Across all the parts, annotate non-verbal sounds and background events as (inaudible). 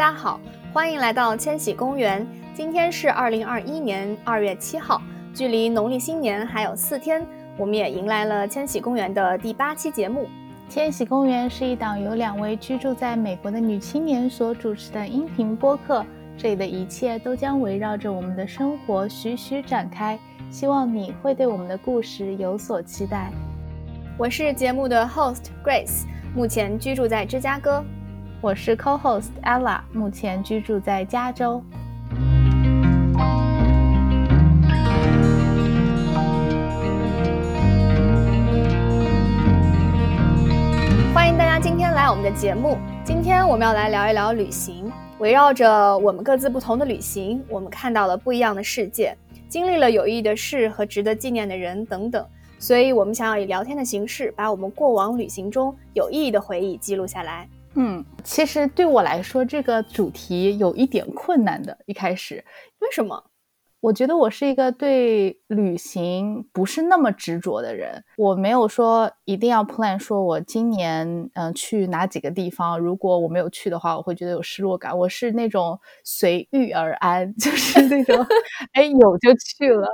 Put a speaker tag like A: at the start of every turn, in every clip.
A: 家好，欢迎来到千禧公园。今天是二零二一年二月七号，距离农历新年还有四天，我们也迎来了千禧公园的第八期节目。
B: 千禧公园是一档由两位居住在美国的女青年所主持的音频播客，这里的一切都将围绕着我们的生活徐徐展开。希望你会对我们的故事有所期待。
A: 我是节目的 host Grace，目前居住在芝加哥。
B: 我是 co-host Ella，目前居住在加州。
A: 欢迎大家今天来我们的节目。今天我们要来聊一聊旅行，围绕着我们各自不同的旅行，我们看到了不一样的世界，经历了有意义的事和值得纪念的人等等。所以，我们想要以聊天的形式，把我们过往旅行中有意义的回忆记录下来。
B: 嗯，其实对我来说，这个主题有一点困难的。一开始，
A: 为什么？
B: 我觉得我是一个对旅行不是那么执着的人。我没有说一定要 plan，说我今年嗯去哪几个地方。如果我没有去的话，我会觉得有失落感。我是那种随遇而安，就是那种 (laughs) 哎有就去了。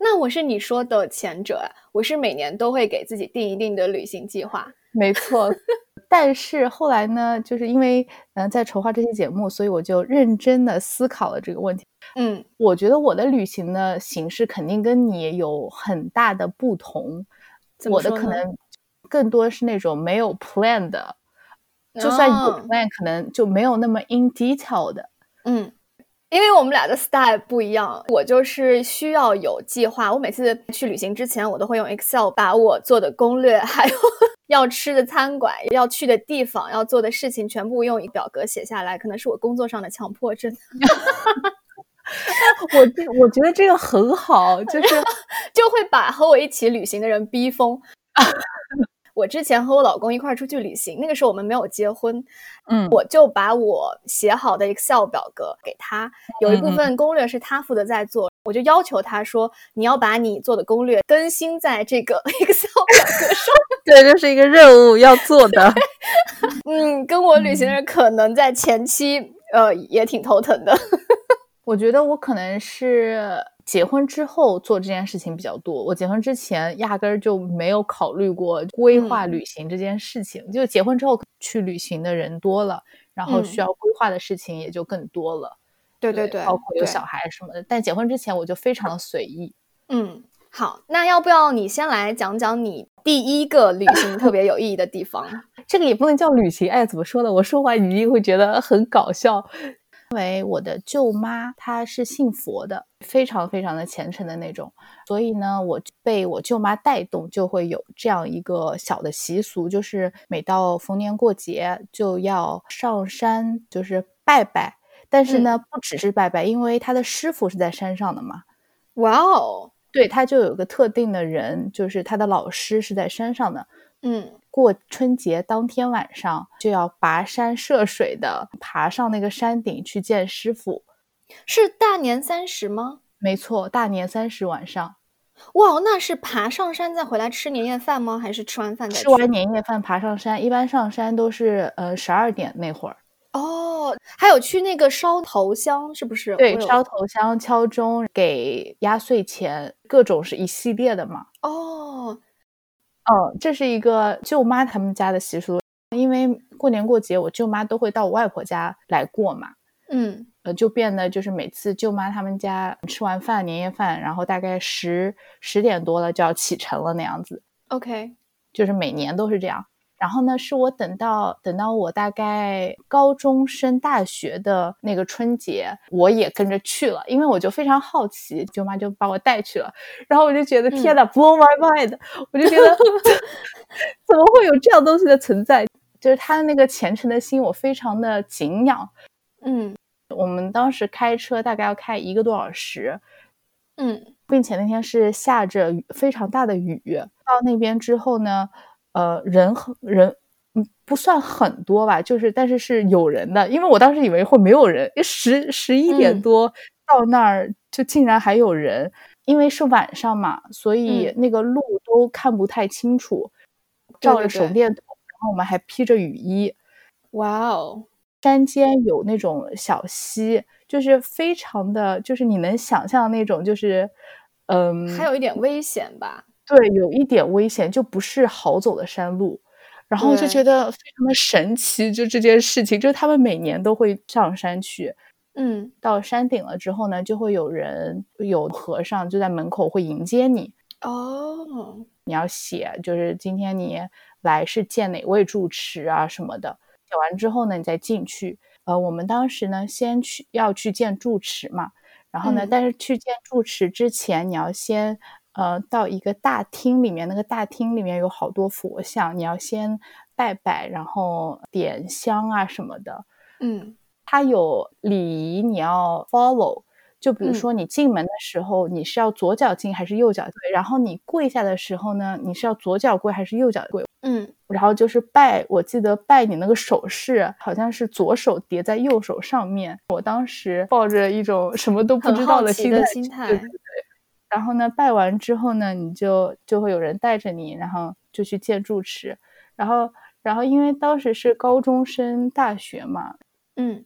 A: 那我是你说的前者啊，我是每年都会给自己定一定的旅行计划。
B: 没错。(laughs) 但是后来呢，就是因为嗯在筹划这期节目，所以我就认真的思考了这个问题。
A: 嗯，
B: 我觉得我的旅行的形式肯定跟你有很大的不同。我的可能更多是那种没有 plan 的，就算有 plan，可能就没有那么 in detail 的。
A: 嗯。因为我们俩的 style 不一样，我就是需要有计划。我每次去旅行之前，我都会用 Excel 把我做的攻略，还有要吃的餐馆、要去的地方、要做的事情，全部用一表格写下来。可能是我工作上的强迫症。(laughs)
B: 我我觉得这个很好，就是 (laughs)
A: 就会把和我一起旅行的人逼疯。我之前和我老公一块出去旅行，那个时候我们没有结婚，
B: 嗯，
A: 我就把我写好的 Excel 表格给他，有一部分攻略是他负责在做，我就要求他说，你要把你做的攻略更新在这个 (laughs) Excel 表格上，(laughs)
B: 对，这是一个任务要做的。(laughs)
A: 嗯，跟我旅行的人可能在前期，呃，也挺头疼的。
B: 我觉得我可能是。结婚之后做这件事情比较多，我结婚之前压根儿就没有考虑过规划旅行这件事情。就结婚之后去旅行的人多了，然后需要规划的事情也就更多了。
A: 对对对，
B: 包括有小孩什么的。但结婚之前我就非常的随意。
A: 嗯，好，那要不要你先来讲讲你第一个旅行特别有意义的地方？(laughs)
B: 这个也不能叫旅行，哎，怎么说呢？我说完你一定会觉得很搞笑。因为我的舅妈她是信佛的，非常非常的虔诚的那种，所以呢，我被我舅妈带动，就会有这样一个小的习俗，就是每到逢年过节就要上山，就是拜拜。但是呢，不只是拜拜，因为他的师傅是在山上的嘛。
A: 哇哦，
B: 对，他就有个特定的人，就是他的老师是在山上的。
A: 嗯。
B: 过春节当天晚上就要跋山涉水的爬上那个山顶去见师傅，
A: 是大年三十吗？
B: 没错，大年三十晚上。
A: 哇，那是爬上山再回来吃年夜饭吗？还是吃完饭再
B: 吃完年夜饭爬上山？一般上山都是呃十二点那会儿。
A: 哦，还有去那个烧头香，是不是？
B: 对，烧头香、敲钟、给压岁钱，各种是一系列的嘛。
A: 哦。
B: 哦，这是一个舅妈他们家的习俗，因为过年过节我舅妈都会到我外婆家来过嘛，
A: 嗯，
B: 呃，就变得就是每次舅妈他们家吃完饭年夜饭，然后大概十十点多了就要启程了那样子
A: ，OK，
B: 就是每年都是这样。然后呢，是我等到等到我大概高中升大学的那个春节，我也跟着去了，因为我就非常好奇，舅妈就把我带去了。然后我就觉得天呐 b l o w my mind！我就觉得 (laughs) 怎么会有这样东西的存在？就是他的那个虔诚的心，我非常的敬仰。
A: 嗯，
B: 我们当时开车大概要开一个多小时，
A: 嗯，
B: 并且那天是下着非常大的雨。到那边之后呢？呃，人很人，嗯，不算很多吧，就是，但是是有人的，因为我当时以为会没有人，十十一点多到那儿，就竟然还有人，因为是晚上嘛，所以那个路都看不太清楚，照着手电筒，然后我们还披着雨衣，
A: 哇哦，
B: 山间有那种小溪，就是非常的，就是你能想象那种，就是嗯，
A: 还有一点危险吧？
B: 对，有一点危险，就不是好走的山路。然后就觉得非常的神奇，就这件事情，就是他们每年都会上山去，
A: 嗯，
B: 到山顶了之后呢，就会有人有和尚就在门口会迎接你。
A: 哦，
B: 你要写，就是今天你来是见哪位住持啊什么的。写完之后呢，你再进去。呃，我们当时呢，先去要去见住持嘛，然后呢，但是去见住持之前，你要先。呃，到一个大厅里面，那个大厅里面有好多佛像，你要先拜拜，然后点香啊什么的。
A: 嗯，
B: 它有礼仪你要 follow，就比如说你进门的时候，你是要左脚进还是右脚？对，然后你跪下的时候呢，你是要左脚跪还是右脚跪？
A: 嗯，
B: 然后就是拜，我记得拜你那个手势好像是左手叠在右手上面。我当时抱着一种什么都不知道
A: 的
B: 心
A: 态。
B: 对对对。然后呢，拜完之后呢，你就就会有人带着你，然后就去见住持。然后，然后因为当时是高中生大学嘛，
A: 嗯，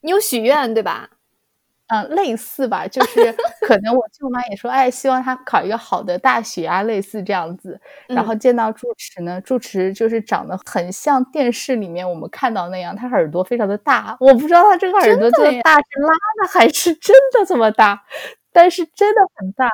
A: 你有许愿对吧？
B: 嗯，类似吧，就是 (laughs) 可能我舅妈也说，哎，希望他考一个好的大学啊，类似这样子。然后见到住持呢，住持就是长得很像电视里面我们看到那样，他耳朵非常的大，我不知道他这个耳朵这么大是拉的还是真的这么大。但是真的很大，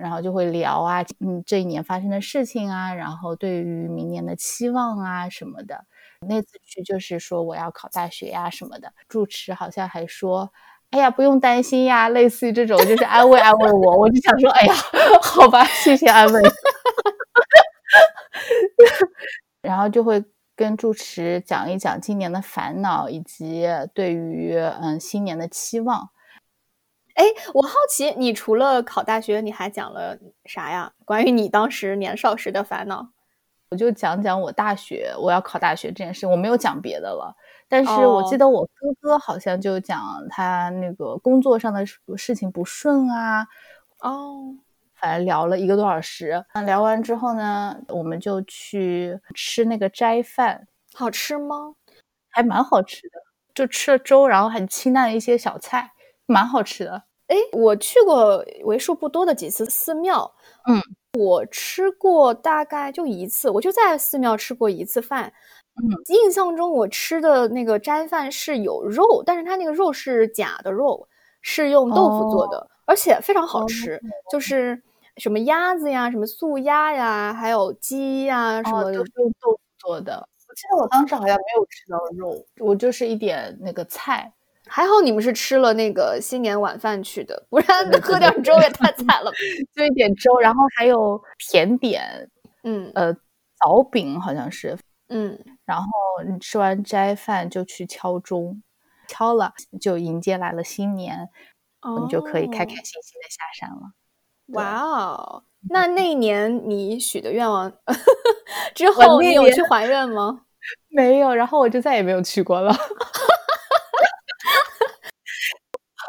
B: 然后就会聊啊，嗯，这一年发生的事情啊，然后对于明年的期望啊什么的。那次去就是说我要考大学呀什么的，住持好像还说，哎呀不用担心呀，类似于这种就是安慰安慰我。我就想说，哎呀，好吧，谢谢安慰。(laughs) 然后就会跟住持讲一讲今年的烦恼，以及对于嗯新年的期望。
A: 哎，我好奇，你除了考大学，你还讲了啥呀？关于你当时年少时的烦恼，
B: 我就讲讲我大学我要考大学这件事，我没有讲别的了。但是我记得我哥哥好像就讲他那个工作上的事情不顺啊。
A: 哦，
B: 反正聊了一个多小时。聊完之后呢，我们就去吃那个斋饭，
A: 好吃吗？
B: 还蛮好吃的，就吃了粥，然后很清淡的一些小菜。蛮好吃的，
A: 哎，我去过为数不多的几次寺庙，
B: 嗯，
A: 我吃过大概就一次，我就在寺庙吃过一次饭，
B: 嗯，
A: 印象中我吃的那个斋饭是有肉，但是它那个肉是假的肉，是用豆腐做的，而且非常好吃，就是什么鸭子呀，什么素鸭呀，还有鸡呀，什么
B: 都是用豆腐做的。我记得我当时好像没有吃到肉，我就是一点那个菜。(laughs)
A: 还好你们是吃了那个新年晚饭去的，不然喝点粥也太惨了。(laughs)
B: 就一点粥，然后还有甜点，
A: 嗯
B: 呃，枣饼好像是，
A: 嗯，
B: 然后你吃完斋饭就去敲钟，敲了就迎接来了新年，你就可以开开心心的下山了。
A: 哇哦，那那一年你许的愿望 (laughs) 之后，你有去还愿吗？(laughs)
B: 没有，然后我就再也没有去过了。(laughs)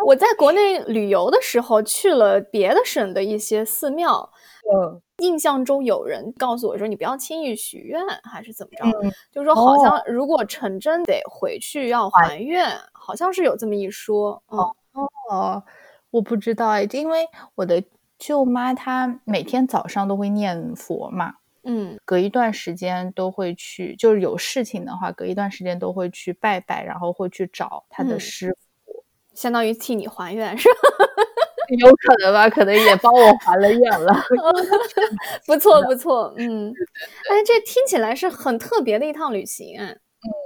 A: 我在国内旅游的时候去了别的省的一些寺庙，
B: 嗯，
A: 印象中有人告诉我说你不要轻易许愿，还是怎么着？就是说好像如果成真得回去要还愿，好像是有这么一说。
B: 哦哦，我不知道哎，因为我的舅妈她每天早上都会念佛嘛，
A: 嗯，
B: 隔一段时间都会去，就是有事情的话，隔一段时间都会去拜拜，然后会去找他的师傅。
A: 相当于替你还愿是吧？
B: 有可能吧，可能也帮我还了愿了。(laughs)
A: 不错不错，嗯，哎，这听起来是很特别的一趟旅行，
B: 嗯，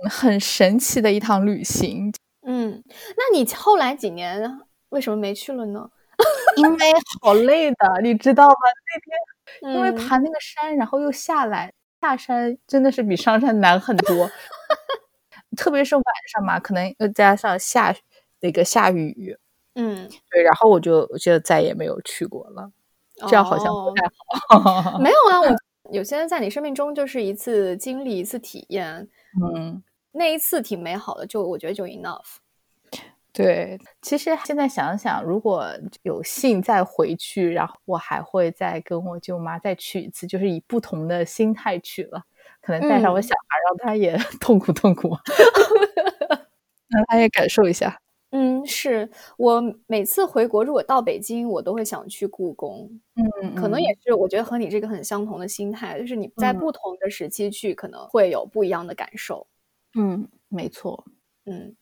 B: 很神奇的一趟旅行。
A: 嗯，那你后来几年为什么没去了呢？(laughs)
B: 因为好累的，你知道吗？那天因为爬那个山，然后又下来，下山真的是比上山难很多，(laughs) 特别是晚上嘛，可能又加上下。那个下雨，
A: 嗯，
B: 对，然后我就就再也没有去过了，这样好像不太
A: 好。(laughs) 没有啊，我有些人在你生命中就是一次经历，一次体验，
B: 嗯，
A: 那一次挺美好的，就我觉得就 enough。
B: 对，其实现在想想，如果有幸再回去，然后我还会再跟我舅妈再去一次，就是以不同的心态去了，可能带上我小孩，让他也痛 (laughs) 苦痛苦。让 (laughs) 他也感受一下。
A: 嗯，是我每次回国，如果到北京，我都会想去故宫。
B: 嗯，
A: 可能也是，我觉得和你这个很相同的心态，就是你在不同的时期去，可能会有不一样的感受。
B: 嗯，没错。
A: 嗯，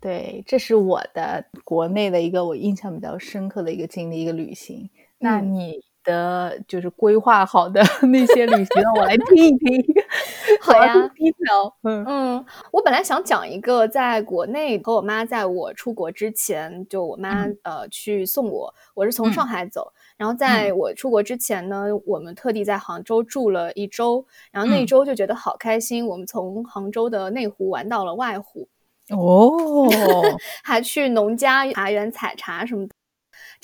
B: 对，这是我的国内的一个我印象比较深刻的一个经历，一个旅行。那你？的就是规划好的 (laughs) 那些旅行，(laughs) 我来听一听。
A: 好呀，
B: 低调。
A: 嗯嗯，我本来想讲一个，在国内和我妈在我出国之前，就我妈呃去送我，我是从上海走，然后在我出国之前呢，我们特地在杭州住了一周，然后那一周就觉得好开心，我们从杭州的内湖玩到了外湖，
B: 哦，(laughs)
A: 还去农家茶园采茶什么的。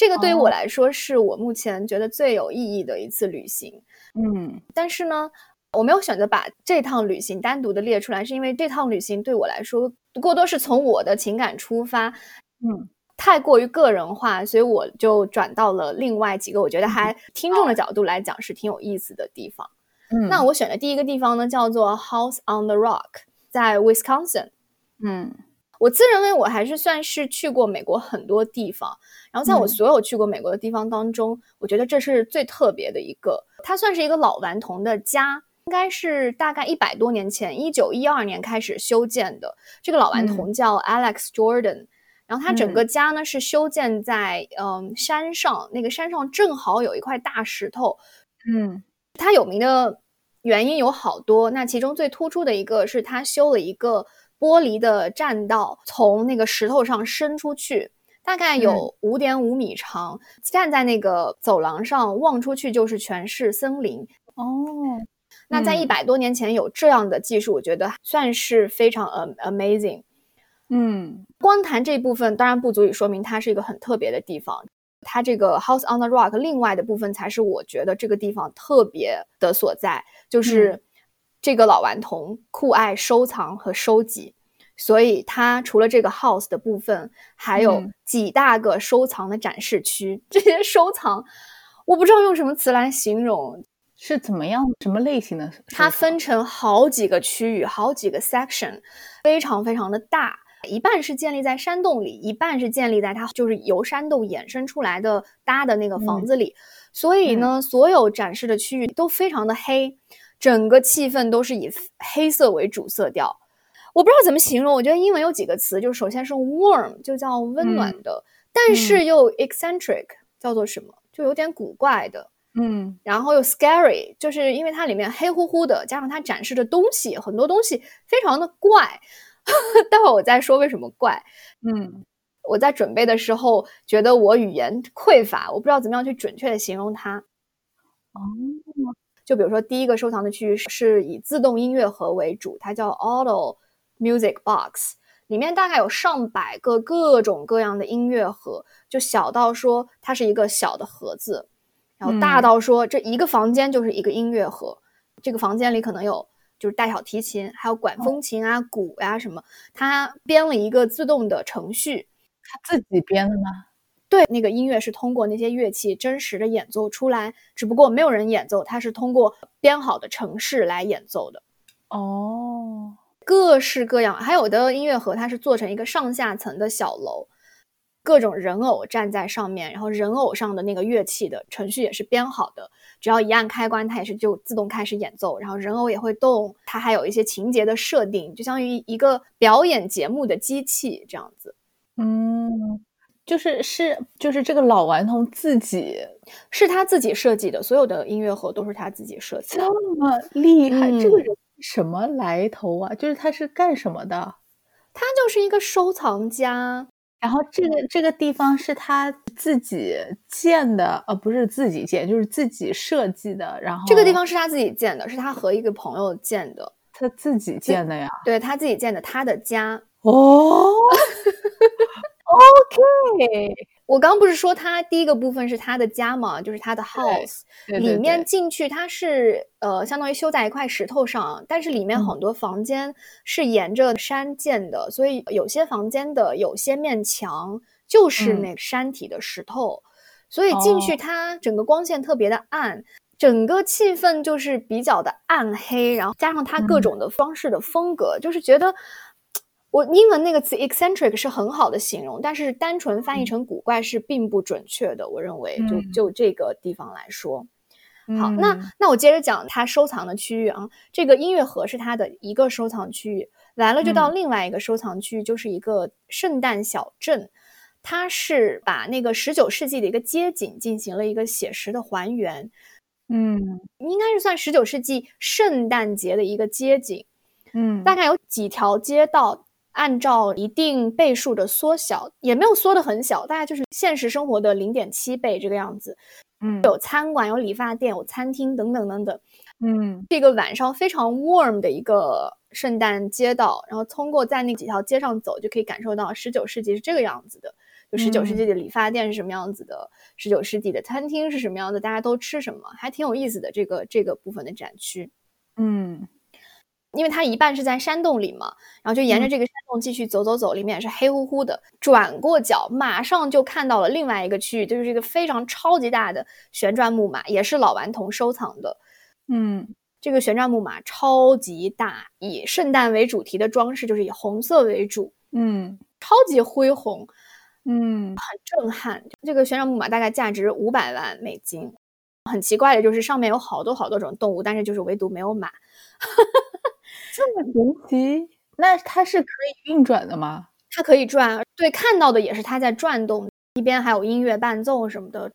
A: 这个对于我来说是我目前觉得最有意义的一次旅行，
B: 嗯，
A: 但是呢，我没有选择把这趟旅行单独的列出来，是因为这趟旅行对我来说过多是从我的情感出发，
B: 嗯，
A: 太过于个人化，所以我就转到了另外几个我觉得还。听众的角度来讲是挺有意思的地方。
B: 嗯，
A: 那我选的第一个地方呢叫做 House on the Rock，在 Wisconsin，
B: 嗯。
A: 我自认为我还是算是去过美国很多地方，然后在我所有去过美国的地方当中，我觉得这是最特别的一个。它算是一个老顽童的家，应该是大概一百多年前，一九一二年开始修建的。这个老顽童叫 Alex Jordan，然后他整个家呢是修建在嗯山上，那个山上正好有一块大石头。
B: 嗯，
A: 他有名的原因有好多，那其中最突出的一个是他修了一个。玻璃的栈道从那个石头上伸出去，大概有五点五米长。站在那个走廊上望出去，就是全是森林。
B: 哦，
A: 那在一百多年前有这样的技术，我觉得算是非常 amazing。
B: 嗯，
A: 光谈这部分当然不足以说明它是一个很特别的地方。它这个 House on the Rock，另外的部分才是我觉得这个地方特别的所在，就是。这个老顽童酷爱收藏和收集，所以他除了这个 house 的部分，还有几大个收藏的展示区。这些收藏，我不知道用什么词来形容，
B: 是怎么样、什么类型的？
A: 它分成好几个区域，好几个 section，非常非常的大。一半是建立在山洞里，一半是建立在它就是由山洞衍生出来的搭的那个房子里。所以呢，所有展示的区域都非常的黑。整个气氛都是以黑色为主色调，我不知道怎么形容。我觉得英文有几个词，就首先是 warm，就叫温暖的，但是又 eccentric，叫做什么，就有点古怪的。
B: 嗯，
A: 然后又 scary，就是因为它里面黑乎乎的，加上它展示的东西很多东西非常的怪。(laughs) 待会儿我再说为什么怪。
B: 嗯，
A: 我在准备的时候觉得我语言匮乏，我不知道怎么样去准确的形容它。
B: 哦。
A: 就比如说，第一个收藏的区域是以自动音乐盒为主，它叫 Auto Music Box，里面大概有上百个各种各样的音乐盒，就小到说它是一个小的盒子，然后大到说这一个房间就是一个音乐盒，这个房间里可能有就是大小提琴，还有管风琴啊、鼓呀什么，它编了一个自动的程序，
B: 他自己编的吗？
A: 对，那个音乐是通过那些乐器真实的演奏出来，只不过没有人演奏，它是通过编好的程式来演奏的。
B: 哦，
A: 各式各样，还有的音乐盒它是做成一个上下层的小楼，各种人偶站在上面，然后人偶上的那个乐器的程序也是编好的，只要一按开关，它也是就自动开始演奏，然后人偶也会动，它还有一些情节的设定，就相当于一个表演节目的机器这样子。
B: 嗯。就是是就是这个老顽童自己
A: 是他自己设计的，所有的音乐盒都是他自己设计。
B: 这么厉害，这个人什么来头啊？就是他是干什么的？
A: 他就是一个收藏家。
B: 然后这个这个地方是他自己建的，呃，不是自己建，就是自己设计的。然后
A: 这个地方是他自己建的，是他和一个朋友建的，
B: 他自己建的呀？
A: 对他自己建的，他的家
B: 哦。(laughs) OK，
A: 我刚不是说他第一个部分是他的家嘛，就是他的 house，里面进去它是呃相当于修在一块石头上，但是里面很多房间是沿着山建的，所以有些房间的有些面墙就是那山体的石头，所以进去它整个光线特别的暗，整个气氛就是比较的暗黑，然后加上它各种的装饰的风格，就是觉得。我英文那个词 eccentric 是很好的形容，但是单纯翻译成古怪是并不准确的。我认为，就就这个地方来说，好，那那我接着讲他收藏的区域啊，这个音乐盒是他的一个收藏区域，完了就到另外一个收藏区域，就是一个圣诞小镇，它是把那个十九世纪的一个街景进行了一个写实的还原，
B: 嗯，
A: 应该是算十九世纪圣诞节的一个街景，
B: 嗯，
A: 大概有几条街道。按照一定倍数的缩小，也没有缩的很小，大概就是现实生活的零点七倍这个样子。
B: 嗯，
A: 有餐馆、有理发店、有餐厅等等等等。
B: 嗯，
A: 这个晚上非常 warm 的一个圣诞街道，然后通过在那几条街上走，就可以感受到十九世纪是这个样子的。就十九世纪的理发店是什么样子的，十九世纪的餐厅是什么样子，大家都吃什么，还挺有意思的。这个这个部分的展区，
B: 嗯。
A: 因为它一半是在山洞里嘛，然后就沿着这个山洞继续走走走，里面也是黑乎乎的。转过角，马上就看到了另外一个区域，就是一个非常超级大的旋转木马，也是老顽童收藏的。
B: 嗯，
A: 这个旋转木马超级大，以圣诞为主题的装饰，就是以红色为主。
B: 嗯，
A: 超级恢宏，
B: 嗯，
A: 很震撼。这个旋转木马大概价值五百万美金。很奇怪的就是上面有好多好多种动物，但是就是唯独没有马。
B: 这么神奇？那它是可以运转的吗？
A: 它可以转，对，看到的也是它在转动，一边还有音乐伴奏什么的。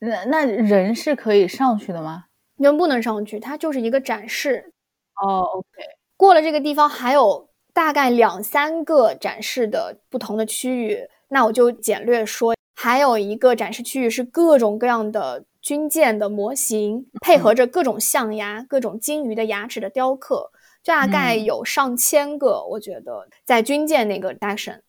B: 那那人是可以上去的吗？
A: 人不能上去，它就是一个展示。
B: 哦，OK。
A: 过了这个地方还有大概两三个展示的不同的区域，那我就简略说。还有一个展示区域是各种各样的军舰的模型，配合着各种象牙、各种鲸鱼的牙齿的雕刻。大概有上千个，我觉得在军舰那个 section，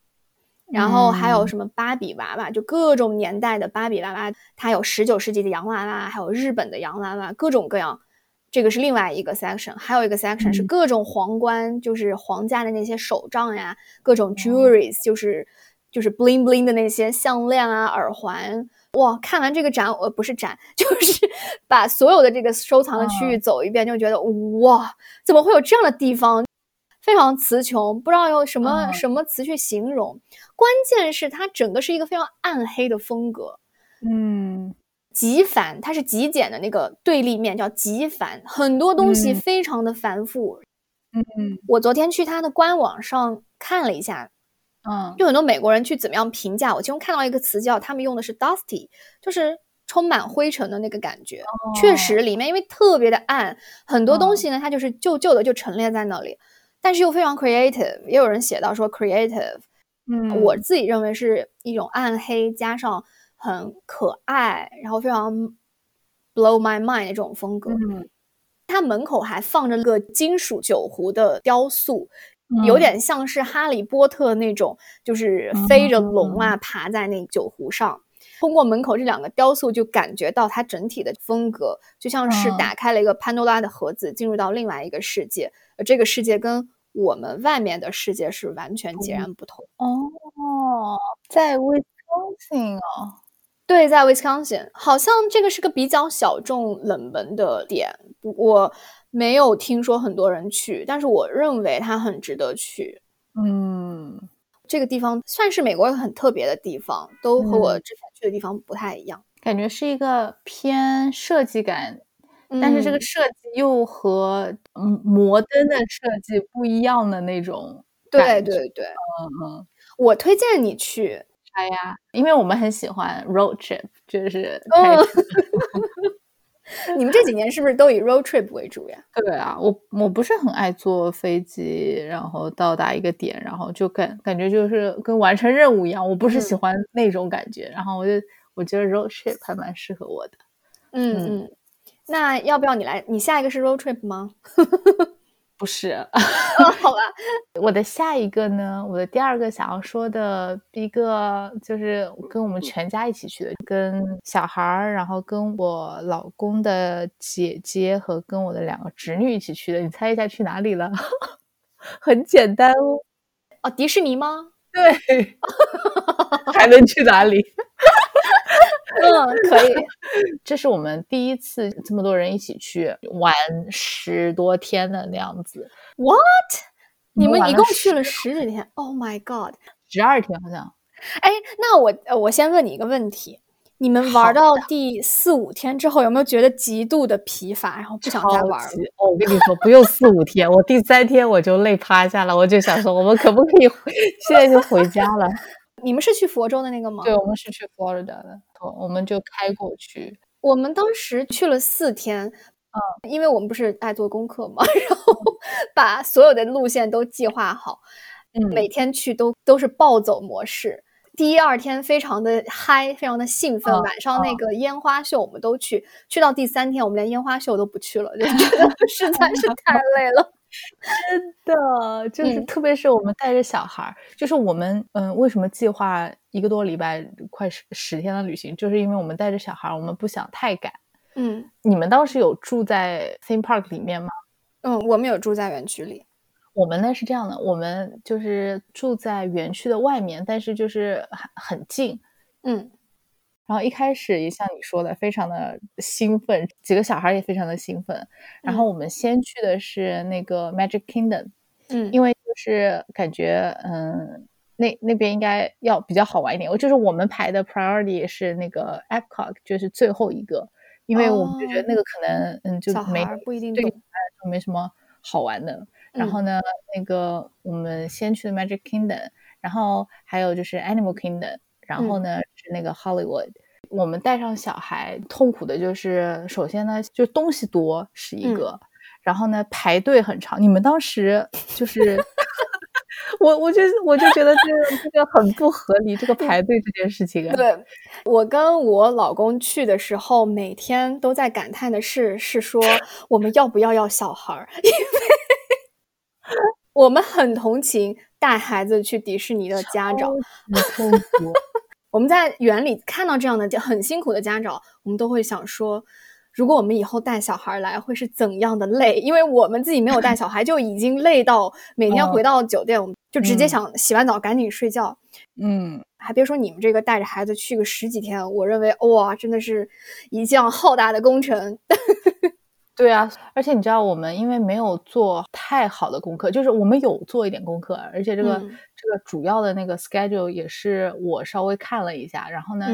A: 然后还有什么芭比娃娃，就各种年代的芭比娃娃，它有十九世纪的洋娃娃，还有日本的洋娃娃，各种各样。这个是另外一个 section，还有一个 section 是各种皇冠，就是皇家的那些手杖呀，各种 jewelries，就是就是 bling bling 的那些项链啊、耳环。哇，看完这个展，呃，不是展，(laughs) 就是把所有的这个收藏的区域走一遍，就觉得哇，怎么会有这样的地方？非常词穷，不知道用什么什么词去形容。关键是它整个是一个非常暗黑的风格，
B: 嗯，
A: 极繁，它是极简的那个对立面，叫极繁，很多东西非常的繁复。
B: 嗯，
A: 我昨天去它的官网上看了一下。
B: 嗯，
A: 就很多美国人去怎么样评价我？其中看到一个词叫他们用的是 dusty，就是充满灰尘的那个感觉。确实，里面因为特别的暗，很多东西呢，它就是旧旧的就陈列在那里，但是又非常 creative。也有人写到说 creative，
B: 嗯，
A: 我自己认为是一种暗黑加上很可爱，然后非常 blow my mind 的这种风格。
B: 嗯，
A: 它门口还放着个金属酒壶的雕塑。有点像是哈利波特那种，就是飞着龙啊，爬在那酒壶上。通过门口这两个雕塑，就感觉到它整体的风格，就像是打开了一个潘多拉的盒子，进入到另外一个世界。而这个世界跟我们外面的世界是完全截然不同。
B: 哦，在 Wisconsin 哦，
A: 对，在 Wisconsin，好像这个是个比较小众、冷门的点。不过。没有听说很多人去，但是我认为它很值得去。
B: 嗯，
A: 这个地方算是美国很特别的地方，都和我之前去的地方不太一样。
B: 感觉是一个偏设计感，但是这个设计又和嗯摩登的设计不一样的那种。
A: 对对对，
B: 嗯嗯，
A: 我推荐你去。
B: 哎呀？因为我们很喜欢 road trip，就是开车。
A: 你们这几年是不是都以 road trip 为主呀？
B: 对啊，我我不是很爱坐飞机，然后到达一个点，然后就感感觉就是跟完成任务一样，我不是喜欢那种感觉。然后我就我觉得 road trip 还蛮适合我的。
A: 嗯嗯，那要不要你来？你下一个是 road trip 吗？(laughs)
B: 不是，
A: 好吧。
B: 我的下一个呢，我的第二个想要说的一个就是跟我们全家一起去的，跟小孩儿，然后跟我老公的姐姐和跟我的两个侄女一起去的。你猜一下去哪里了？(laughs) 很简单哦。
A: 哦，迪士尼吗？(laughs)
B: 对。还能去哪里？
A: 嗯，可以。(laughs)
B: 这是我们第一次这么多人一起去玩十多天的那样子。
A: What？你们一共去
B: 了
A: 十几天？Oh my god！
B: 十二天好像。
A: 哎，那我呃，我先问你一个问题：你们玩到第四五天之后，有没有觉得极度的疲乏，然后不想再玩了？
B: 哦，我跟你说，不用四五天，我第三天我就累趴下了，我就想说，我们可不可以现在就回家了？
A: 你们是去佛州的那个吗？
B: 对，我们是去 Florida 的，我们就开过去。
A: 我们当时去了四天，嗯，因为我们不是爱做功课嘛，(laughs) 然后把所有的路线都计划好，嗯，每天去都都是暴走模式。第一二天非常的嗨，非常的兴奋，晚上那个烟花秀我们都去，去到第三天我们连烟花秀都不去了，就觉得 (laughs) 实在是太累了。
B: 真的，就是特别是我们带着小孩儿，就是我们嗯，为什么计划一个多礼拜快十十天的旅行，就是因为我们带着小孩儿，我们不想太赶。
A: 嗯，
B: 你们当时有住在 theme park 里面吗？
A: 嗯，我们有住在园区里。
B: 我们呢是这样的，我们就是住在园区的外面，但是就是很很近。
A: 嗯。
B: 然后一开始也像你说的，非常的兴奋，几个小孩也非常的兴奋。然后我们先去的是那个 Magic Kingdom，
A: 嗯，
B: 因为就是感觉，嗯，那那边应该要比较好玩一点。我就是我们排的 priority 是那个 Epcot，就是最后一个，因为我们就觉得那个可能，嗯，就没
A: 不一定
B: 对没什么好玩的。然后呢，那个我们先去的 Magic Kingdom，然后还有就是 Animal Kingdom。然后呢是那个 Hollywood，我们带上小孩，痛苦的就是首先呢就东西多是一个，然后呢排队很长。你们当时就是 (laughs) 我，我就我就觉得这个这个很不合理，这个排队这件事情。
A: 对我跟我老公去的时候，每天都在感叹的是，是说我们要不要要小孩儿，(laughs) 因为我们很同情带孩子去迪士尼的家长。(laughs) 我们在园里看到这样的很辛苦的家长，我们都会想说，如果我们以后带小孩来，会是怎样的累？因为我们自己没有带小孩，就已经累到 (laughs) 每天回到酒店，我们就直接想洗完澡赶紧睡觉。
B: 嗯，
A: 还别说你们这个带着孩子去个十几天，我认为哇，真的是一项浩大的工程。(laughs)
B: 对啊，而且你知道，我们因为没有做太好的功课，就是我们有做一点功课，而且这个这个主要的那个 schedule 也是我稍微看了一下，然后呢，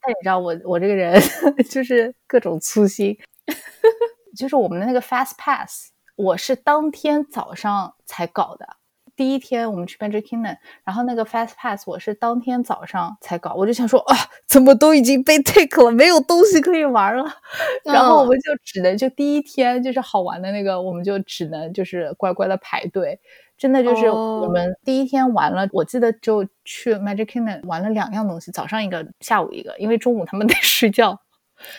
B: 但你知道我我这个人 (laughs) 就是各种粗心，(laughs) 就是我们的那个 fast pass，我是当天早上才搞的。第一天我们去 Magic Kingdom，然后那个 Fast Pass 我是当天早上才搞，我就想说啊，怎么都已经被 take 了，没有东西可以玩了，然后我们就只能就第一天就是好玩的那个，我们就只能就是乖乖的排队，真的就是我们第一天玩了，我记得就去 Magic Kingdom 玩了两样东西，早上一个，下午一个，因为中午他们得睡觉。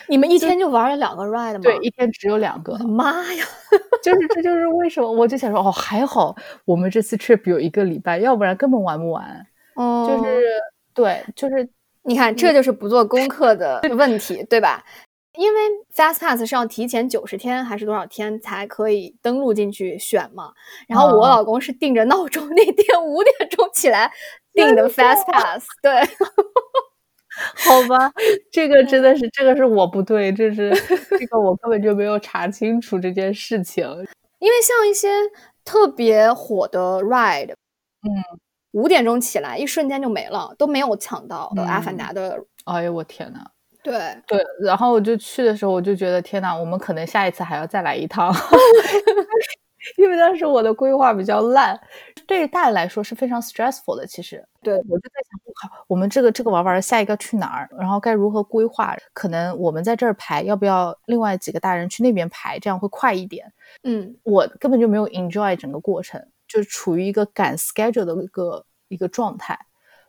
A: 你们一天就玩了两个 ride 吗？
B: 对，一天只有两个。
A: 妈呀！(laughs)
B: 就是这就是为什么，我就想说，哦，还好我们这次 trip 有一个礼拜，要不然根本玩不完。
A: 哦，
B: 就是对，就是
A: 你看，这就是不做功课的 (laughs) 问题，对吧？因为 fast pass 是要提前九十天还是多少天才可以登录进去选嘛？然后我老公是定着闹钟，(laughs) 那天五点钟起来定的 fast pass，对。
B: 好吧，这个真的是这个是我不对，这是这个我根本就没有查清楚这件事情。
A: 因为像一些特别火的 ride，
B: 嗯，
A: 五点钟起来，一瞬间就没了，都没有抢到阿凡达的。
B: 哎呦我天呐。
A: 对
B: 对，然后我就去的时候，我就觉得天呐，我们可能下一次还要再来一趟。(laughs) 因为当时我的规划比较烂，对于大人来说是非常 stressful 的。其实，
A: 对
B: 我就在想，我靠，我们这个这个玩玩，下一个去哪儿？然后该如何规划？可能我们在这儿排，要不要另外几个大人去那边排？这样会快一点。
A: 嗯，
B: 我根本就没有 enjoy 整个过程，就处于一个赶 schedule 的一个一个状态。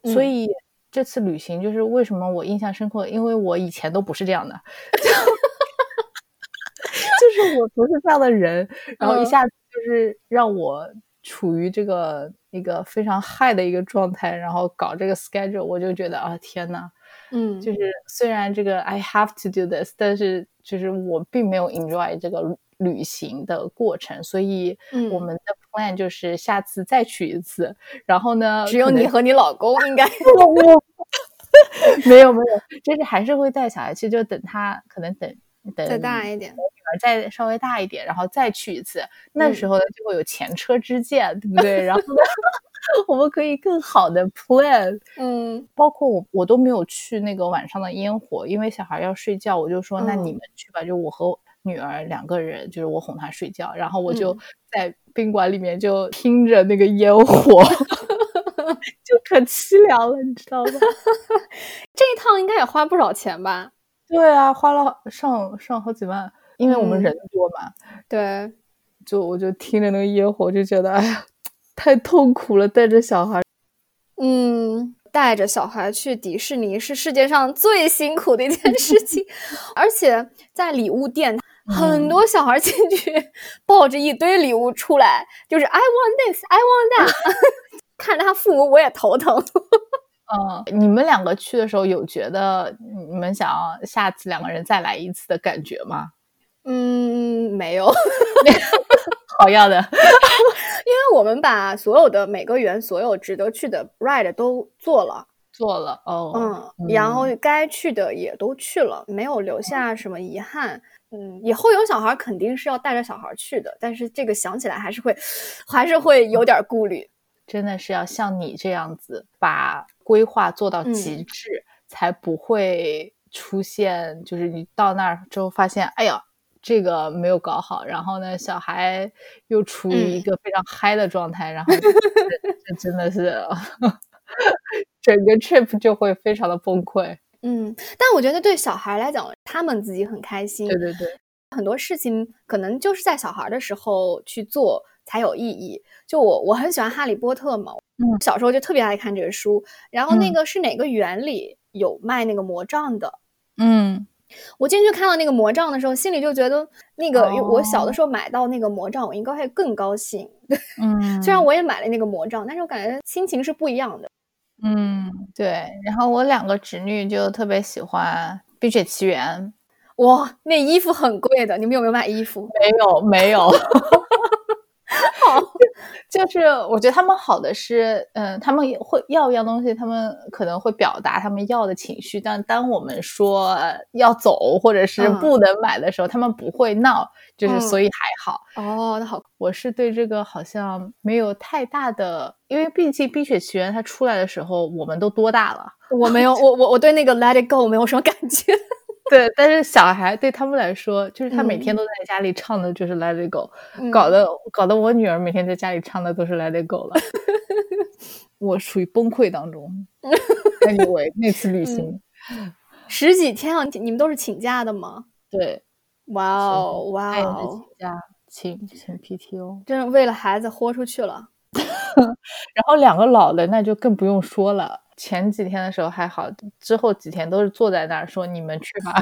B: 所以这次旅行就是为什么我印象深刻，因为我以前都不是这样的，(laughs) 就是我不是这样的人，然后一下子。就是让我处于这个一个非常嗨的一个状态，然后搞这个 schedule，我就觉得啊，天呐，
A: 嗯，
B: 就是虽然这个 I have to do this，但是就是我并没有 enjoy 这个旅行的过程，所以我们的 plan 就是下次再去一次。然后呢，
A: 只有你和你老公应该 (laughs)
B: 没有没有，就是还是会带小孩去，就等他可能等等
A: 再大一点，女
B: 儿再稍微大一点，然后再去一次，那时候呢就会有前车之鉴，对不对？然后呢，(laughs) 我们可以更好的 plan。
A: 嗯，
B: 包括我，我都没有去那个晚上的烟火，因为小孩要睡觉，我就说那你们去吧，就我和女儿两个人，就是我哄她睡觉，然后我就在宾馆里面就听着那个烟火。(laughs) 就可凄凉了，你知道吗？(laughs)
A: 这一趟应该也花不少钱吧？
B: 对啊，花了上上好几万，因为我们人多嘛。
A: 对，
B: 就我就听着那个烟火，就觉得哎呀，太痛苦了，带着小孩。
A: 嗯，带着小孩去迪士尼是世界上最辛苦的一件事情，(laughs) 而且在礼物店，很多小孩进去抱着一堆礼物出来，就是 I want this, I want that。(laughs) 看着他父母，我也头疼。
B: 嗯，你们两个去的时候有觉得你们想要下次两个人再来一次的感觉吗？(laughs)
A: 嗯，没有。(laughs)
B: 好要的，
A: 因为我们把所有的每个园所有值得去的 ride 都做了，
B: 做了哦，
A: 嗯，然后该去的也都去了，没有留下什么遗憾。嗯，以后有小孩肯定是要带着小孩去的，但是这个想起来还是会，(sighs) 还是会有点顾虑。
B: 真的是要像你这样子把规划做到极致，才不会出现就是你到那儿之后发现，哎呀，这个没有搞好，然后呢，小孩又处于一个非常嗨的状态，然后这真的是整个 trip 就会非常的崩溃。
A: 嗯，但我觉得对小孩来讲，他们自己很开心。
B: 对对对，
A: 很多事情可能就是在小孩的时候去做。才有意义。就我我很喜欢《哈利波特》嘛，嗯，小时候就特别爱看这个书。然后那个是哪个园里有卖那个魔杖的？
B: 嗯，
A: 我进去看到那个魔杖的时候，心里就觉得那个我小的时候买到那个魔杖，我应该会更高兴。(laughs)
B: 嗯，
A: 虽然我也买了那个魔杖，但是我感觉心情是不一样的。
B: 嗯，对。然后我两个侄女就特别喜欢《冰雪奇缘》。
A: 哇，那衣服很贵的，你们有没有买衣服？
B: 没有，没有。(laughs) 好，(laughs) 就是我觉得他们好的是，嗯，他们会要一样东西，他们可能会表达他们要的情绪，但当我们说要走或者是不能买的时候，他们不会闹，就是所以还好。
A: 哦，那好，
B: 我是对这个好像没有太大的，因为毕竟《冰雪奇缘》它出来的时候，我们都多大了？
A: 我没有，我我我对那个《Let It Go》没有什么感觉。
B: 对，但是小孩对他们来说，就是他每天都在家里唱的就是《Let It Go》，搞得搞得我女儿每天在家里唱的都是《Let It Go》了，(laughs) 我属于崩溃当中。(laughs) Anyway，那次旅行
A: 十几天啊，你们都是请假的吗？
B: 对，
A: 哇哦，哇哦，
B: 请假请请 PTO，
A: 真是为了孩子豁出去了。
B: 然后两个老的那就更不用说了。前几天的时候还好，之后几天都是坐在那儿说：“你们去吧。”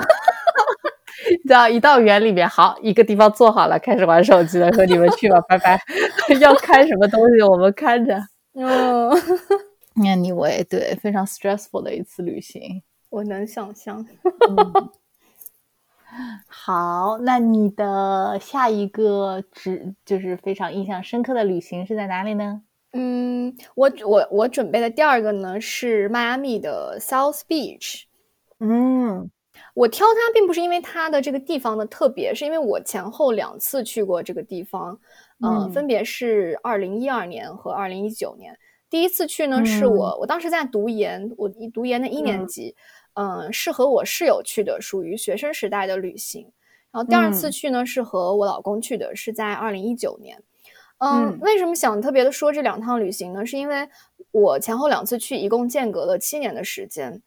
B: 你知道，一到园里面，好一个地方坐好了，开始玩手机了，说：“你们去吧，拜拜。(laughs) ”要看什么东西，我们看着。
A: 嗯，(laughs)
B: Anyway，对，非常 stressful 的一次旅行，
A: 我能想象。(laughs)
B: 好，那你的下一个只就是非常印象深刻的旅行是在哪里呢？
A: 嗯，我我我准备的第二个呢是迈阿密的 South Beach。
B: 嗯，
A: 我挑它并不是因为它的这个地方的特别，是因为我前后两次去过这个地方，嗯，分别是二零一二年和二零一九年。第一次去呢是我我当时在读研，我读研的一年级，嗯，是和我室友去的，属于学生时代的旅行。然后第二次去呢是和我老公去的，是在二零一九年。嗯，为什么想特别的说这两趟旅行呢？是因为我前后两次去，一共间隔了七年的时间。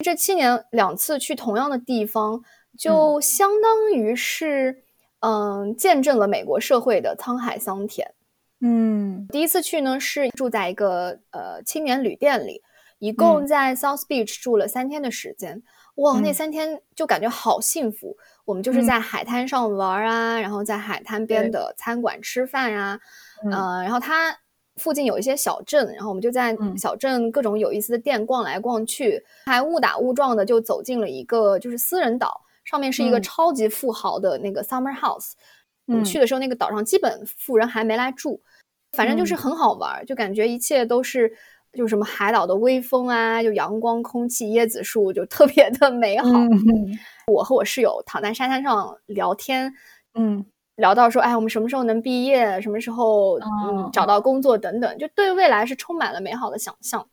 A: 这七年两次去同样的地方，就相当于是嗯，见证了美国社会的沧海桑田。
B: 嗯，
A: 第一次去呢是住在一个呃青年旅店里，一共在 South Beach 住了三天的时间。哇，那三天就感觉好幸福。我们就是在海滩上玩啊，然后在海滩边的餐馆吃饭呀，嗯，然后它附近有一些小镇，然后我们就在小镇各种有意思的店逛来逛去，还误打误撞的就走进了一个就是私人岛，上面是一个超级富豪的那个 summer house。我们去的时候，那个岛上基本富人还没来住，反正就是很好玩，就感觉一切都是就什么海岛的微风啊，就阳光、空气、椰子树，就特别的美好。我和我室友躺在沙滩上聊天，
B: 嗯，
A: 聊到说，哎，我们什么时候能毕业，什么时候嗯找到工作等等，就对未来是充满了美好的想象。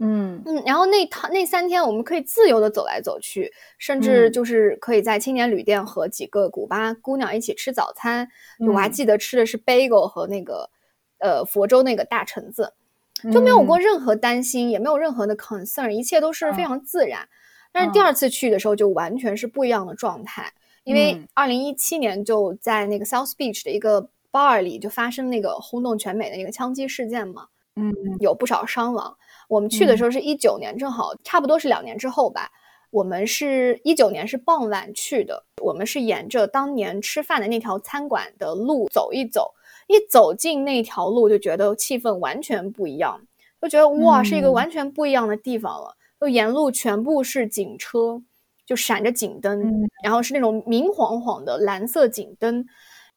B: 嗯
A: 嗯，然后那趟那三天，我们可以自由的走来走去，甚至就是可以在青年旅店和几个古巴姑娘一起吃早餐。我还记得吃的是 bagel 和那个呃佛州那个大橙子，就没有过任何担心，也没有任何的 concern，一切都是非常自然。但是第二次去的时候就完全是不一样的状态，因为二零一七年就在那个 South Beach 的一个 bar 里就发生那个轰动全美的那个枪击事件嘛，
B: 嗯，
A: 有不少伤亡。我们去的时候是一九年，正好差不多是两年之后吧。我们是一九年是傍晚去的，我们是沿着当年吃饭的那条餐馆的路走一走，一走进那条路就觉得气氛完全不一样，就觉得哇，是一个完全不一样的地方了。就沿路全部是警车，就闪着警灯，然后是那种明晃晃的蓝色警灯。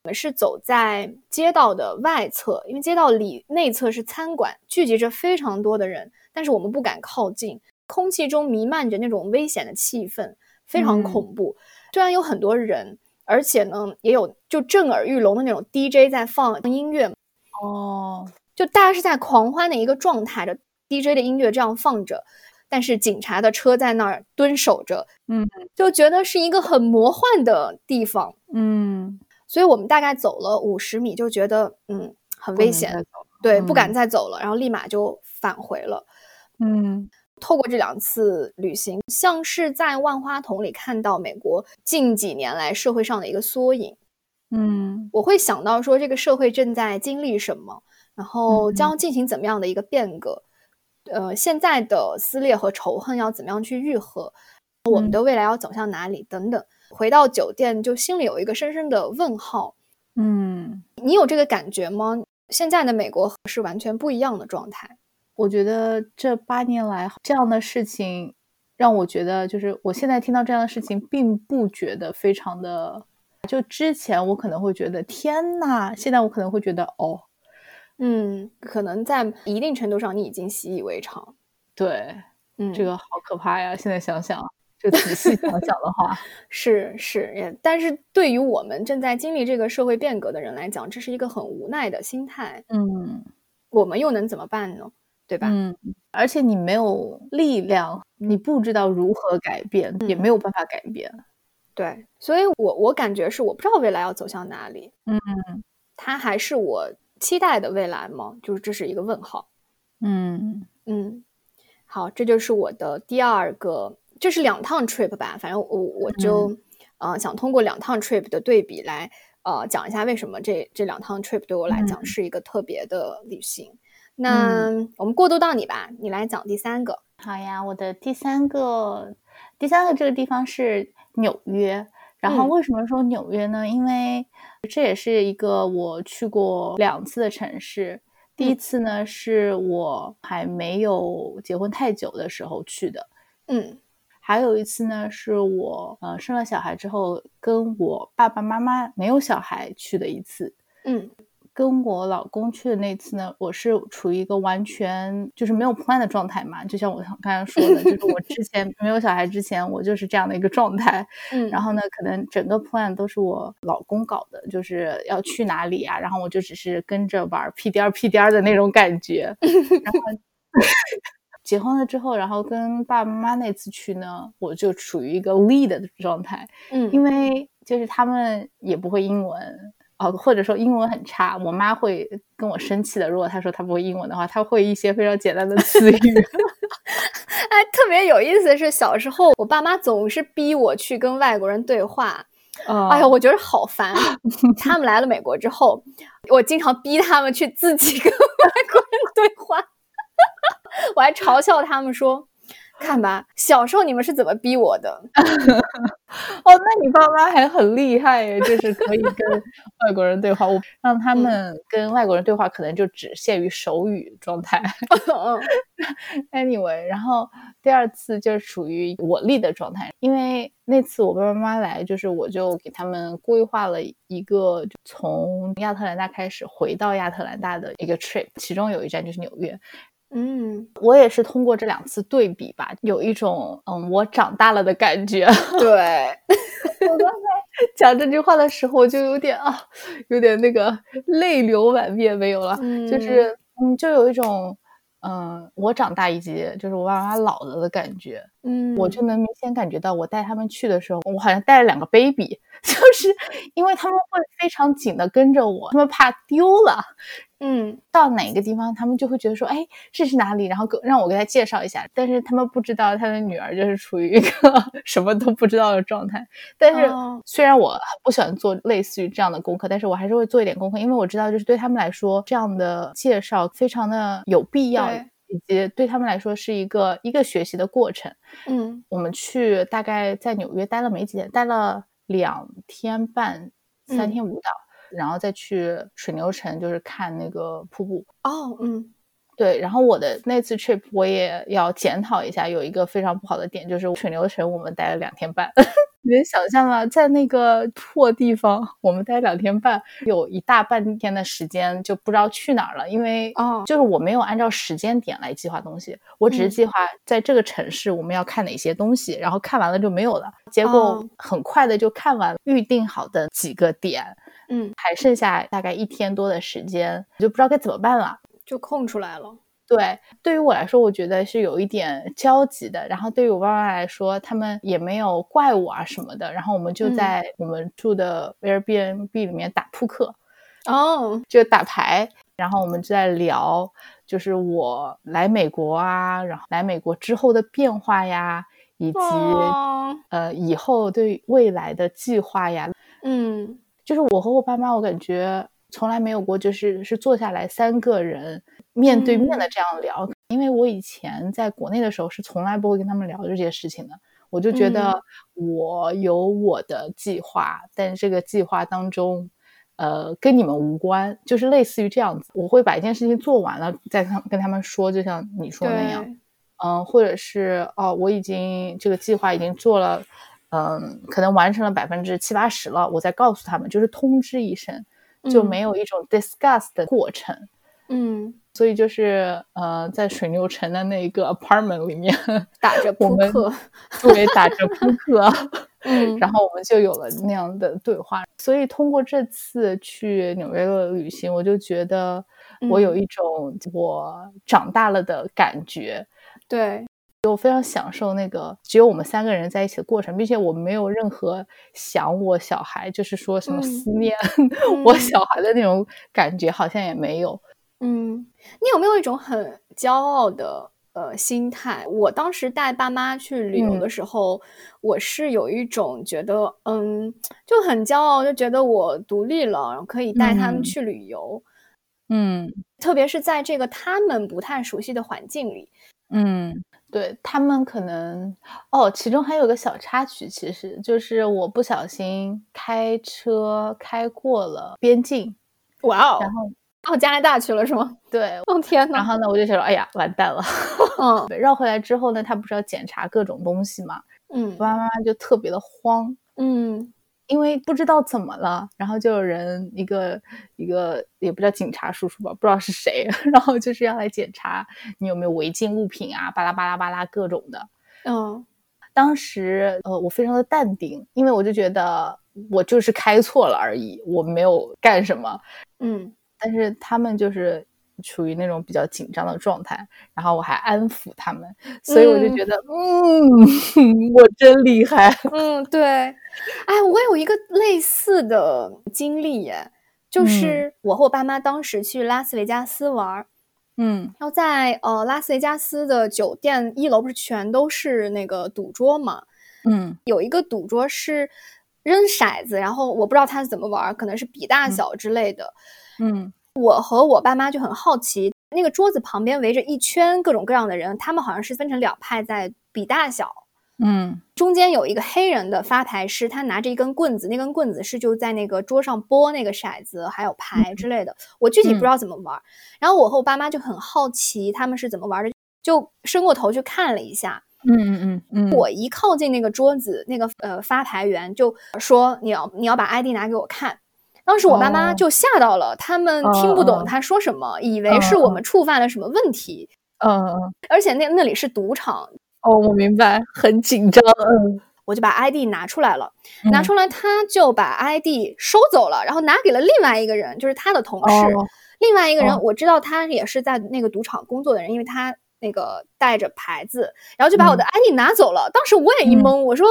A: 我们是走在街道的外侧，因为街道里内侧是餐馆，聚集着非常多的人，但是我们不敢靠近，空气中弥漫着那种危险的气氛，非常恐怖。虽然有很多人，而且呢也有就震耳欲聋的那种 DJ 在放音乐，
B: 哦，
A: 就大家是在狂欢的一个状态的 DJ 的音乐这样放着，但是警察的车在那儿蹲守着，
B: 嗯，
A: 就觉得是一个很魔幻的地方，
B: 嗯。
A: 所以我们大概走了五十米，就觉得嗯很危险，对，不敢再走了，然后立马就返回了。
B: 嗯，
A: 透过这两次旅行，像是在万花筒里看到美国近几年来社会上的一个缩影。
B: 嗯，
A: 我会想到说这个社会正在经历什么，然后将进行怎么样的一个变革。呃，现在的撕裂和仇恨要怎么样去愈合？我们的未来要走向哪里？等等。回到酒店，就心里有一个深深的问号。
B: 嗯，
A: 你有这个感觉吗？现在的美国是完全不一样的状态。
B: 我觉得这八年来这样的事情，让我觉得就是我现在听到这样的事情，并不觉得非常的。就之前我可能会觉得天呐，现在我可能会觉得哦，
A: 嗯，可能在一定程度上你已经习以为常。
B: 对，
A: 嗯，
B: 这个好可怕呀！现在想想。就仔细想想的话，(laughs)
A: 是是也，但是对于我们正在经历这个社会变革的人来讲，这是一个很无奈的心态。
B: 嗯，
A: 我们又能怎么办呢？对吧？
B: 嗯，而且你没有力量，你不知道如何改变，也没有办法改变。
A: 对，所以我我感觉是我不知道未来要走向哪里。
B: 嗯，
A: 它还是我期待的未来吗？就是这是一个问号。
B: 嗯
A: 嗯，好，这就是我的第二个。这是两趟 trip 吧，反正我我就呃想通过两趟 trip 的对比来呃讲一下为什么这这两趟 trip 对我来讲是一个特别的旅行。那我们过渡到你吧，你来讲第三个。
B: 好呀，我的第三个第三个这个地方是纽约。然后为什么说纽约呢？因为这也是一个我去过两次的城市。第一次呢是我还没有结婚太久的时候去的。
A: 嗯。
B: 还有一次呢，是我呃生了小孩之后，跟我爸爸妈妈没有小孩去的一次。
A: 嗯，
B: 跟我老公去的那次呢，我是处于一个完全就是没有 plan 的状态嘛，就像我刚刚说的，就是我之前没有小孩之前，我就是这样的一个状态。(laughs)
A: 嗯，
B: 然后呢，可能整个 plan 都是我老公搞的，就是要去哪里啊，然后我就只是跟着玩屁颠儿屁颠儿的那种感觉。(laughs) 然后。(laughs) 结婚了之后，然后跟爸爸妈妈那次去呢，我就处于一个 lead 的状态，
A: 嗯，
B: 因为就是他们也不会英文，哦，或者说英文很差，我妈会跟我生气的。如果她说她不会英文的话，她会一些非常简单的词语。(laughs)
A: 哎，特别有意思的是，小时候我爸妈总是逼我去跟外国人对话，哎呀，我觉得好烦。他们来了美国之后，我经常逼他们去自己跟外国人对话。(laughs) 我还嘲笑他们说：“看吧，小时候你们是怎么逼我的？” (laughs)
B: 哦，那你爸妈还很厉害耶，就是可以跟外国人对话。我 (laughs) 让他们跟外国人对话，可能就只限于手语状态。(laughs) Anyway，然后第二次就是属于我立的状态，因为那次我爸爸妈妈来，就是我就给他们规划了一个从亚特兰大开始回到亚特兰大的一个 trip，其中有一站就是纽约。
A: 嗯，
B: 我也是通过这两次对比吧，有一种嗯，我长大了的感觉。(laughs)
A: 对，
B: 我刚才讲这句话的时候，我就有点啊，有点那个泪流满面，没有了，就是嗯，就有一种。嗯，我长大一级，就是我爸妈老了的感觉。嗯，我就能明显感觉到，我带他们去的时候，我好像带了两个 baby，(laughs) 就是因为他们会非常紧的跟着我，他们怕丢了。嗯，到哪个地方，他们就会觉得说，哎，这是哪里？然后给让我给他介绍一下。但是他们不知道，他的女儿就是处于一个 (laughs) 什么都不知道的状态。但是虽然我不喜欢做类似于这样的功课，但是我还是会做一点功课，因为我知道，就是对他们来说，这样的介绍非常的有必要，以及对他们来说是一个一个学习的过程。嗯，我们去大概在纽约待了没几天，待了两天半，三天五岛。然后再去水牛城，就是看那个瀑布
A: 哦，嗯，
B: 对。然后我的那次 trip 我也要检讨一下，有一个非常不好的点，就是水牛城我们待了两天半。(laughs) 你能想象吗？在那个破地方，我们待两天半，有一大半天的时间就不知道去哪儿了，因为哦，就是我没有按照时间点来计划东西，我只是计划在这个城市我们要看哪些东西，然后看完了就没有了。结果很快的就看完预定好的几个点。嗯，还剩下大概一天多的时间，我就不知道该怎么办了，
A: 就空出来了。
B: 对，对于我来说，我觉得是有一点焦急的。然后对于我爸妈来说，他们也没有怪我啊什么的。然后我们就在我们住的 Airbnb 里面打扑克，
A: 哦，
B: 就打牌。然后我们就在聊，就是我来美国啊，然后来美国之后的变化呀，以及呃以后对未来的计划呀，嗯。就是我和我爸妈，我感觉从来没有过，就是是坐下来三个人面对面的这样聊。因为我以前在国内的时候是从来不会跟他们聊这些事情的。我就觉得我有我的计划，但这个计划当中，呃，跟你们无关，就是类似于这样子。我会把一件事情做完了再跟跟他们说，就像你说那样，嗯，或者是哦，我已经这个计划已经做了。嗯，可能完成了百分之七八十了，我再告诉他们，就是通知一声，就没有一种 discuss 的过程。嗯，所以就是呃，在水牛城的那个 apartment 里面
A: 打着 (laughs) 扑克，
B: 对，打着扑克，(laughs) 嗯，然后我们就有了那样的对话。所以通过这次去纽约的旅行，我就觉得我有一种我长大了的感觉。
A: 对。
B: 我非常享受那个只有我们三个人在一起的过程，并且我没有任何想我小孩，就是说什么思念 (laughs) 我小孩的那种感觉，好像也没有。
A: 嗯，你有没有一种很骄傲的呃心态？我当时带爸妈去旅游的时候，我是有一种觉得，嗯，就很骄傲，就觉得我独立了，然后可以带他们去旅游。
B: 嗯，
A: 特别是在这个他们不太熟悉的环境里。
B: 嗯。对他们可能哦，其中还有个小插曲，其实就是我不小心开车开过了边境，
A: 哇哦，
B: 然后
A: 到加拿大去了是吗？
B: 对，(laughs)
A: 哦天呐。
B: 然后呢，我就想说，哎呀，完蛋了。(laughs) 嗯，绕回来之后呢，他不是要检查各种东西嘛？嗯，爸爸妈妈就特别的慌。嗯。因为不知道怎么了，然后就有人一个一个也不叫警察叔叔吧，不知道是谁，(laughs) 然后就是要来检查你有没有违禁物品啊，巴拉巴拉巴拉各种的。嗯，当时呃我非常的淡定，因为我就觉得我就是开错了而已，我没有干什么。嗯，但是他们就是处于那种比较紧张的状态，然后我还安抚他们，所以我就觉得嗯，(laughs) 我真厉害。
A: 嗯，对。哎，我有一个类似的经历耶，就是我和我爸妈当时去拉斯维加斯玩，嗯，然后在呃拉斯维加斯的酒店一楼不是全都是那个赌桌嘛，嗯，有一个赌桌是扔骰子，然后我不知道他是怎么玩，可能是比大小之类的，嗯，我和我爸妈就很好奇，那个桌子旁边围着一圈各种各样的人，他们好像是分成两派在比大小。嗯，中间有一个黑人的发牌师，他拿着一根棍子，那根棍子是就在那个桌上拨那个骰子，还有牌之类的。我具体不知道怎么玩。然后我和我爸妈就很好奇他们是怎么玩的，就伸过头去看了一下。
B: 嗯嗯嗯嗯。
A: 我一靠近那个桌子，那个呃发牌员就说：“你要你要把 ID 拿给我看。”当时我爸妈就吓到了，他们听不懂他说什么，以为是我们触犯了什么问题。
B: 嗯嗯。
A: 而且那那里是赌场。
B: 哦，我明白，很紧张。嗯，
A: 我就把 ID 拿出来了，拿出来他就把 ID 收走了，然后拿给了另外一个人，就是他的同事。另外一个人我知道他也是在那个赌场工作的人，因为他那个带着牌子，然后就把我的 ID 拿走了。当时我也一懵，我说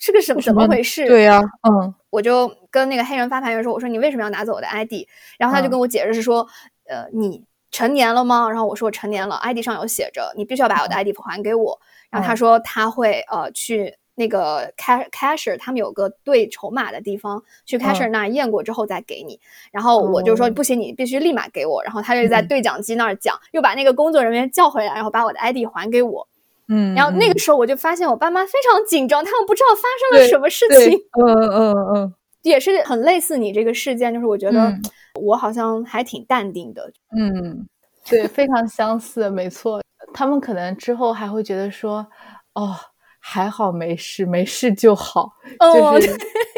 A: 是个什么怎么回事？
B: 对呀，嗯，
A: 我就跟那个黑人发牌员说，我说你为什么要拿走我的 ID？然后他就跟我解释是说，呃，你成年了吗？然后我说我成年了，ID 上有写着，你必须要把我的 ID 还给我。然后他说他会呃去。那个 cash cashier 他们有个兑筹码的地方，去 cashier 那儿验过之后再给你。然后我就说不行，你必须立马给我。然后他就在对讲机那儿讲，又把那个工作人员叫回来，然后把我的 ID 还给我。
B: 嗯，
A: 然后那个时候我就发现我爸妈非常紧张，他们不知道发生了什么事情。
B: 嗯嗯嗯，
A: 也是很类似你这个事件，就是我觉得我好像还挺淡定的。
B: 嗯，对，非常相似，没错。他们可能之后还会觉得说，哦。还好没事，没事就好。就是，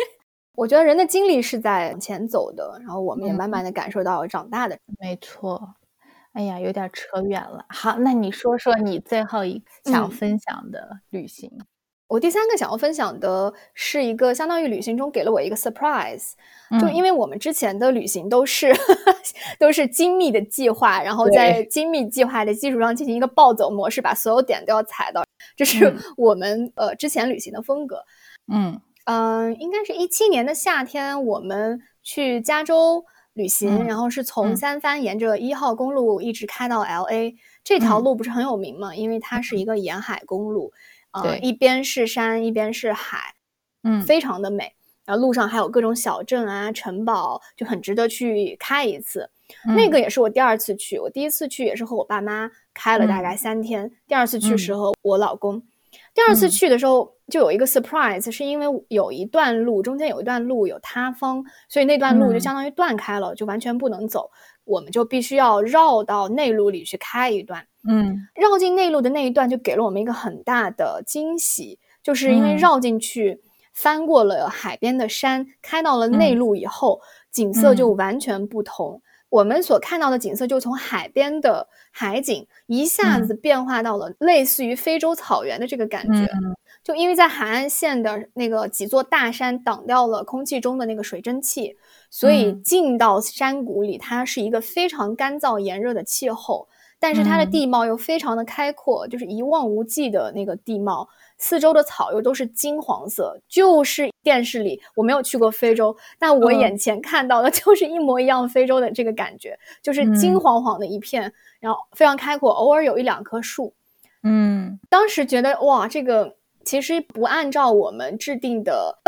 B: (laughs)
A: 我觉得人的精力是在往前走的，然后我们也慢慢的感受到长大的。
B: 没错。哎呀，有点扯远了。好，那你说说你最后一想分享的旅行。
A: 我第三个想要分享的是一个相当于旅行中给了我一个 surprise，就因为我们之前的旅行都是 (laughs) 都是精密的计划，然后在精密计划的基础上进行一个暴走模式，把所有点都要踩到，这是我们呃之前旅行的风格。
B: 嗯。
A: 嗯，应该是一七年的夏天，我们去加州旅行，然后是从三藩沿着一号公路一直开到 L A，这条路不是很有名嘛？因为它是一个沿海公路。
B: 呃，
A: 一边是山，一边是海，
B: 嗯，
A: 非常的美。然后路上还有各种小镇啊、城堡，就很值得去开一次。那个也是我第二次去，我第一次去也是和我爸妈开了大概三天。第二次去时候，我老公。第二次去的时候就有一个 surprise，是因为有一段路中间有一段路有塌方，所以那段路就相当于断开了，就完全不能走。我们就必须要绕到内陆里去开一段。
B: 嗯，
A: 绕进内陆的那一段就给了我们一个很大的惊喜，就是因为绕进去，翻过了海边的山，开到了内陆以后，景色就完全不同。我们所看到的景色就从海边的海景一下子变化到了类似于非洲草原的这个感觉。就因为在海岸线的那个几座大山挡掉了空气中的那个水蒸气，所以进到山谷里，它是一个非常干燥炎热的气候。但是它的地貌又非常的开阔，就是一望无际的那个地貌，四周的草又都是金黄色，就是电视里我没有去过非洲，但我眼前看到的 (laughs) 就是一模一样非洲的这个感觉，就是金黄黄的一片，然后非常开阔，偶尔有一两棵树。
B: 嗯，
A: 当时觉得哇，这个其实不按照我们制定的，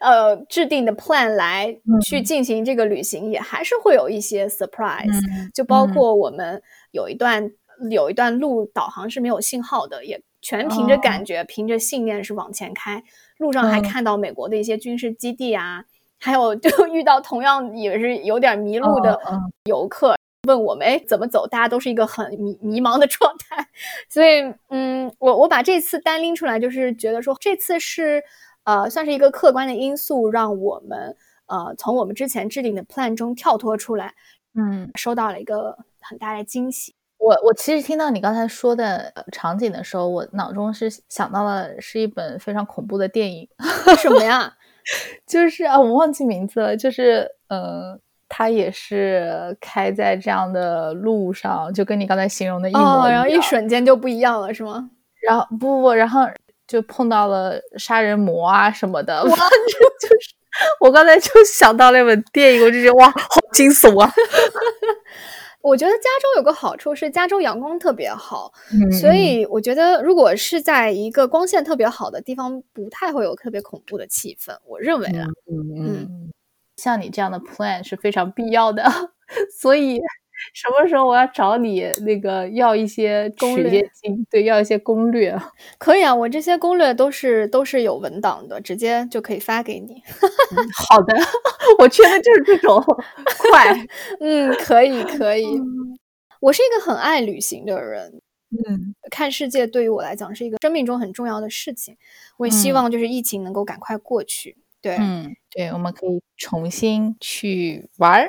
A: 呃，制定的 plan 来去进行这个旅行，也还是会有一些 surprise，就包括我们。有一段有一段路导航是没有信号的，也全凭着感觉，凭着信念是往前开。路上还看到美国的一些军事基地啊，还有就遇到同样也是有点迷路的游客，问我们哎怎么走，大家都是一个很迷迷茫的状态。(laughs) 所以嗯，我我把这次单拎出来，就是觉得说这次是呃算是一个客观的因素，让我们呃从我们之前制定的 plan 中跳脱出来，
B: 嗯，
A: 收到了一个。很大的惊喜。
B: 我我其实听到你刚才说的场景的时候，我脑中是想到了是一本非常恐怖的电影。
A: 什么呀？(laughs)
B: 就是啊，我忘记名字了。就是嗯，他也是开在这样的路上，就跟你刚才形容的一模一样。
A: 然后一瞬间就不一样了，是吗？
B: 然后不不不，然后就碰到了杀人魔啊什么的。哇，(laughs) 就是我刚才就想到那本电影，我就觉得哇，好惊悚啊！(laughs) (laughs)
A: 我觉得加州有个好处是加州阳光特别好，所以我觉得如果是在一个光线特别好的地方，不太会有特别恐怖的气氛。我认为啊，
B: 嗯嗯，像你这样的 plan 是非常必要的，(laughs) 所以。什么时候我要找你那个要一些
A: 攻略？
B: 对，要一些攻略。
A: 可以啊，我这些攻略都是都是有文档的，直接就可以发给你。
B: 好的，(laughs) 我缺的就是这种快。(laughs)
A: 嗯，可以可以。我是一个很爱旅行的人。
B: 嗯，
A: 看世界对于我来讲是一个生命中很重要的事情。我也希望就是疫情能够赶快过去。对，
B: 嗯，对，我们可以重新去玩儿。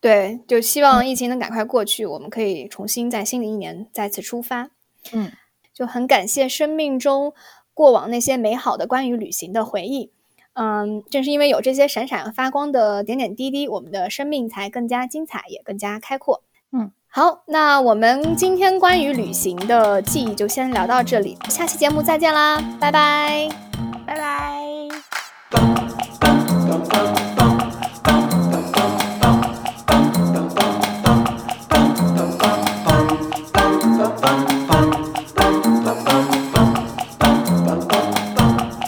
A: 对，就希望疫情能赶快过去，我们可以重新在新的一年再次出发。
B: 嗯，
A: 就很感谢生命中过往那些美好的关于旅行的回忆。嗯，正是因为有这些闪闪发光的点点滴滴，我们的生命才更加精彩，也更加开阔。
B: 嗯，
A: 好，那我们今天关于旅行的记忆就先聊到这里，下期节目再见啦，拜拜。Thank you.